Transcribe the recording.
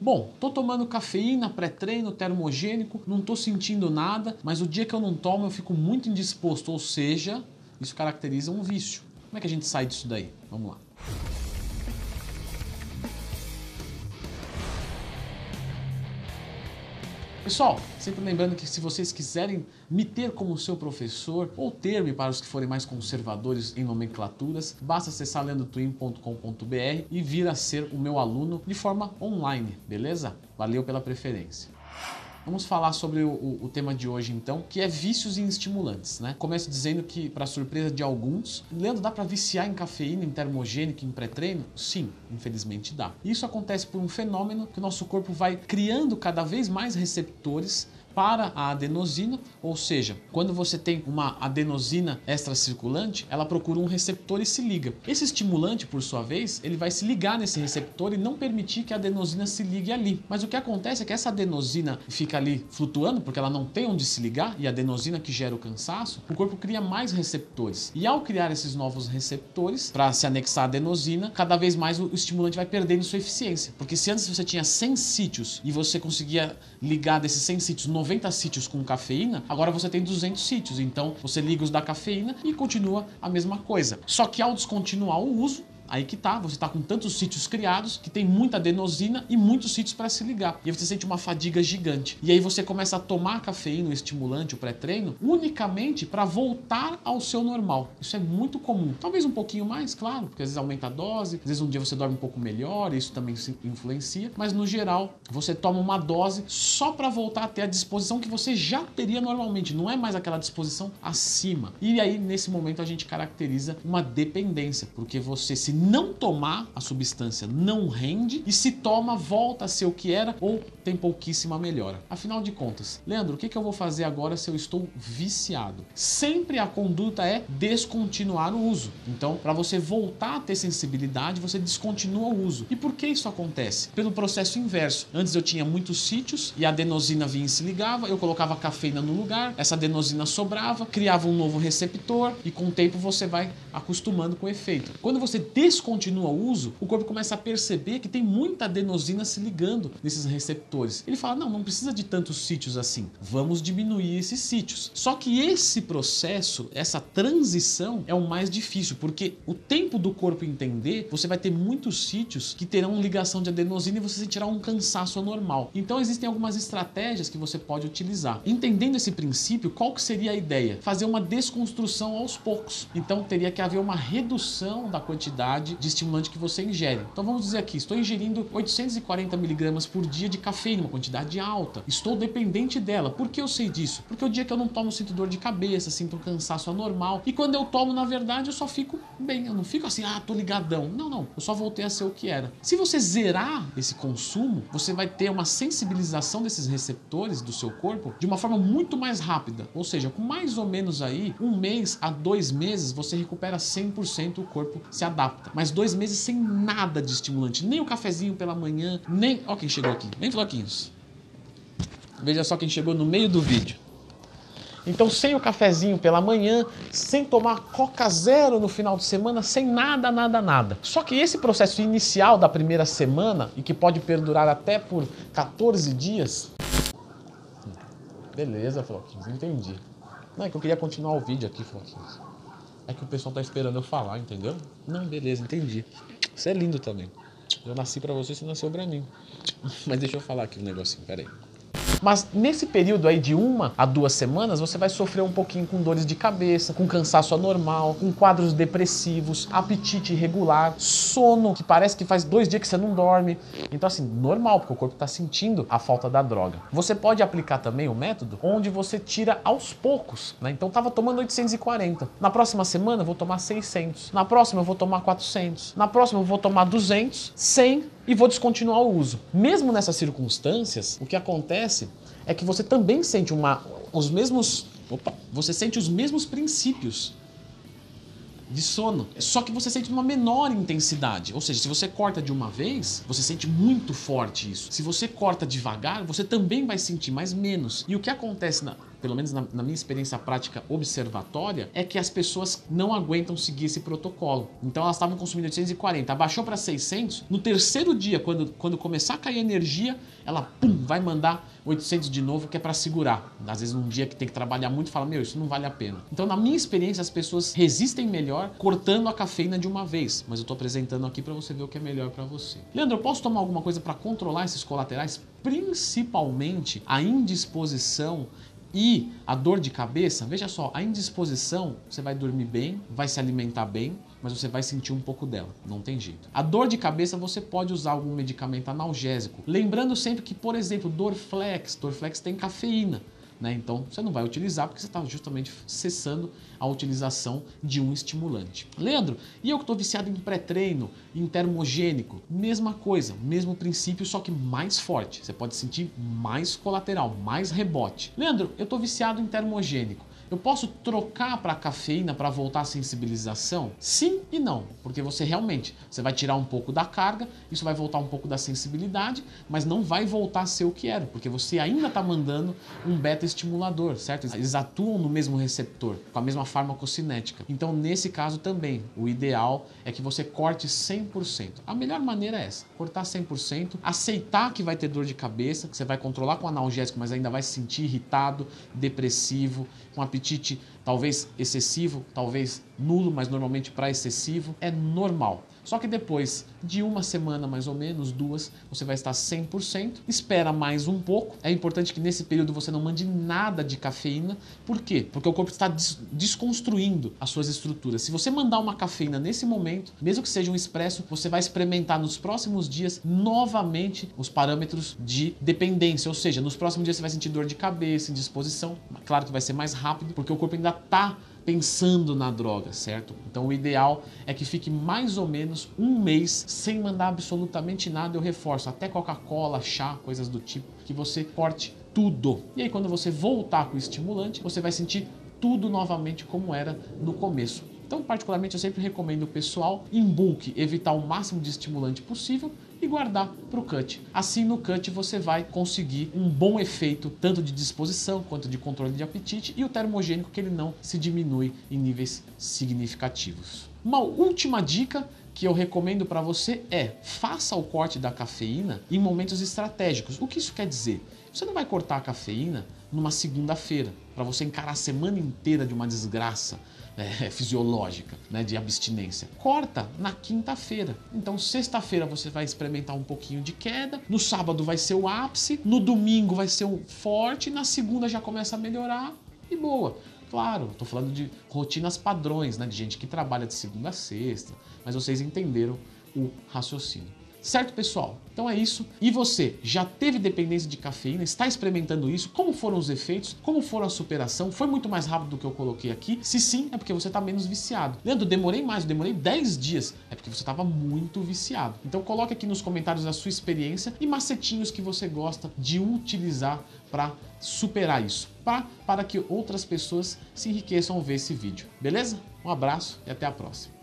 Bom, tô tomando cafeína, pré-treino, termogênico, não tô sentindo nada, mas o dia que eu não tomo eu fico muito indisposto, ou seja, isso caracteriza um vício. Como é que a gente sai disso daí? Vamos lá. Pessoal, sempre lembrando que se vocês quiserem me ter como seu professor ou ter-me para os que forem mais conservadores em nomenclaturas, basta acessar leandrotwin.com.br e vir a ser o meu aluno de forma online, beleza? Valeu pela preferência. Vamos falar sobre o, o, tema de hoje então, que é vícios em estimulantes, né? Começo dizendo que, para surpresa de alguns, Leandro, dá para viciar em cafeína, em termogênico, em pré-treino? Sim, infelizmente dá. Isso acontece por um fenômeno que o nosso corpo vai criando cada vez mais receptores para a adenosina, ou seja, quando você tem uma adenosina extracirculante, ela procura um receptor e se liga. Esse estimulante, por sua vez, ele vai se ligar nesse receptor e não permitir que a adenosina se ligue ali. Mas o que acontece é que essa adenosina fica ali flutuando, porque ela não tem onde se ligar, e a adenosina que gera o cansaço, o corpo cria mais receptores. E ao criar esses novos receptores, para se anexar à adenosina, cada vez mais o estimulante vai perdendo sua eficiência. Porque se antes você tinha 100 sítios e você conseguia ligar desses 100 sítios 90 sítios com cafeína, agora você tem 200 sítios. Então você liga os da cafeína e continua a mesma coisa. Só que ao descontinuar o uso, Aí que tá, você está com tantos sítios criados que tem muita adenosina e muitos sítios para se ligar. E aí você sente uma fadiga gigante. E aí você começa a tomar cafeína, o estimulante, o pré-treino, unicamente para voltar ao seu normal. Isso é muito comum. Talvez um pouquinho mais, claro, porque às vezes aumenta a dose, às vezes um dia você dorme um pouco melhor, isso também influencia, mas no geral você toma uma dose só para voltar a ter a disposição que você já teria normalmente, não é mais aquela disposição acima. E aí nesse momento a gente caracteriza uma dependência, porque você se não tomar a substância não rende e se toma volta a ser o que era ou tem pouquíssima melhora. Afinal de contas, Leandro, o que, eu vou fazer agora se eu estou viciado? Sempre a conduta é descontinuar o uso. Então, para você voltar a ter sensibilidade, você descontinua o uso. E por que isso acontece? Pelo processo inverso. Antes eu tinha muitos sítios e a adenosina vinha e se ligava, eu colocava cafeína no lugar, essa adenosina sobrava, criava um novo receptor e com o tempo você vai acostumando com o efeito. Quando você descontinua o uso, o corpo começa a perceber que tem muita adenosina se ligando nesses receptores. Ele fala: não, não precisa de tantos sítios assim, vamos diminuir esses sítios. Só que esse processo, essa transição é o mais difícil, porque o tempo do corpo entender, você vai ter muitos sítios que terão ligação de adenosina e você sentirá um cansaço anormal. Então existem algumas estratégias que você pode utilizar. Entendendo esse princípio, qual que seria a ideia? Fazer uma desconstrução aos poucos. Então teria que haver uma redução da quantidade quantidade de estimulante que você ingere. Então vamos dizer aqui, estou ingerindo 840 miligramas por dia de cafeína, uma quantidade alta. Estou dependente dela. Por que eu sei disso? Porque o dia que eu não tomo sinto dor de cabeça, sinto um cansaço anormal. E quando eu tomo, na verdade, eu só fico bem. Eu não fico assim, ah, tô ligadão. Não, não. Eu só voltei a ser o que era. Se você zerar esse consumo, você vai ter uma sensibilização desses receptores do seu corpo de uma forma muito mais rápida. Ou seja, com mais ou menos aí um mês a dois meses, você recupera 100% o corpo se adapta mas dois meses sem nada de estimulante, nem o cafezinho pela manhã, nem. Ó, quem chegou aqui, nem floquinhos. Veja só quem chegou no meio do vídeo. Então, sem o cafezinho pela manhã, sem tomar Coca Zero no final de semana, sem nada, nada, nada. Só que esse processo inicial da primeira semana, e que pode perdurar até por 14 dias. Beleza, Floquinhos, entendi. Não, é que eu queria continuar o vídeo aqui, Floquinhos. É que o pessoal tá esperando eu falar, entendeu? Não, beleza, entendi. Você é lindo também. Eu nasci para você, você nasceu para mim. Mas deixa eu falar aqui um negocinho, peraí. Mas nesse período aí de uma a duas semanas, você vai sofrer um pouquinho com dores de cabeça, com cansaço anormal, com quadros depressivos, apetite irregular, sono, que parece que faz dois dias que você não dorme. Então, assim, normal, porque o corpo está sentindo a falta da droga. Você pode aplicar também o método onde você tira aos poucos, né? Então, tava tomando 840. Na próxima semana, eu vou tomar 600. Na próxima, eu vou tomar 400. Na próxima, eu vou tomar 200, 100 e vou descontinuar o uso. Mesmo nessas circunstâncias, o que acontece é que você também sente uma, os mesmos, opa, você sente os mesmos princípios de sono. Só que você sente uma menor intensidade. Ou seja, se você corta de uma vez, você sente muito forte isso. Se você corta devagar, você também vai sentir, mas menos. E o que acontece na, pelo menos na, na minha experiência prática observatória, é que as pessoas não aguentam seguir esse protocolo. Então elas estavam consumindo 840, abaixou para 600, no terceiro dia, quando, quando começar a cair a energia, ela pum, vai mandar 800 de novo, que é para segurar. Às vezes num dia que tem que trabalhar muito, fala, meu, isso não vale a pena. Então na minha experiência, as pessoas resistem melhor cortando a cafeína de uma vez, mas eu estou apresentando aqui para você ver o que é melhor para você. Leandro, eu posso tomar alguma coisa para controlar esses colaterais? Principalmente a indisposição e a dor de cabeça, veja só, a indisposição, você vai dormir bem, vai se alimentar bem, mas você vai sentir um pouco dela, não tem jeito. A dor de cabeça você pode usar algum medicamento analgésico, lembrando sempre que, por exemplo, Dorflex, Dorflex tem cafeína. Né? Então você não vai utilizar porque você está justamente cessando a utilização de um estimulante. Leandro, e eu que estou viciado em pré-treino, em termogênico, mesma coisa, mesmo princípio, só que mais forte. Você pode sentir mais colateral, mais rebote. Leandro, eu estou viciado em termogênico. Eu posso trocar para cafeína para voltar à sensibilização? Sim e não, porque você realmente você vai tirar um pouco da carga, isso vai voltar um pouco da sensibilidade, mas não vai voltar a ser o que era, porque você ainda está mandando um beta estimulador, certo? Eles atuam no mesmo receptor, com a mesma farmacocinética. Então, nesse caso também, o ideal é que você corte 100%. A melhor maneira é essa, cortar 100%, aceitar que vai ter dor de cabeça, que você vai controlar com analgésico, mas ainda vai se sentir irritado, depressivo, com apetite talvez excessivo, talvez nulo, mas normalmente para excessivo, é normal. Só que depois de uma semana, mais ou menos, duas, você vai estar 100%. Espera mais um pouco. É importante que nesse período você não mande nada de cafeína. Por quê? Porque o corpo está des desconstruindo as suas estruturas. Se você mandar uma cafeína nesse momento, mesmo que seja um expresso, você vai experimentar nos próximos dias novamente os parâmetros de dependência. Ou seja, nos próximos dias você vai sentir dor de cabeça, indisposição. Claro que vai ser mais rápido, porque o corpo ainda está pensando na droga, certo? Então o ideal é que fique mais ou menos um mês sem mandar absolutamente nada. Eu reforço, até Coca-Cola, chá, coisas do tipo, que você corte tudo. E aí quando você voltar com o estimulante, você vai sentir tudo novamente como era no começo. Então, particularmente, eu sempre recomendo o pessoal, em bulk, evitar o máximo de estimulante possível e guardar para o cut. Assim, no cut, você vai conseguir um bom efeito, tanto de disposição quanto de controle de apetite, e o termogênico que ele não se diminui em níveis significativos. Uma última dica que eu recomendo para você é faça o corte da cafeína em momentos estratégicos. O que isso quer dizer? Você não vai cortar a cafeína numa segunda-feira, para você encarar a semana inteira de uma desgraça é, fisiológica, né, de abstinência. Corta na quinta-feira. Então, sexta-feira você vai experimentar um pouquinho de queda, no sábado vai ser o ápice, no domingo vai ser o forte, na segunda já começa a melhorar e boa. Claro, estou falando de rotinas padrões, né, de gente que trabalha de segunda a sexta, mas vocês entenderam o raciocínio. Certo, pessoal? Então é isso. E você, já teve dependência de cafeína? Está experimentando isso? Como foram os efeitos? Como foram a superação? Foi muito mais rápido do que eu coloquei aqui? Se sim, é porque você está menos viciado. Leandro, demorei mais, demorei 10 dias. É porque você estava muito viciado. Então coloque aqui nos comentários a sua experiência e macetinhos que você gosta de utilizar para superar isso, pra, para que outras pessoas se enriqueçam ao ver esse vídeo. Beleza? Um abraço e até a próxima.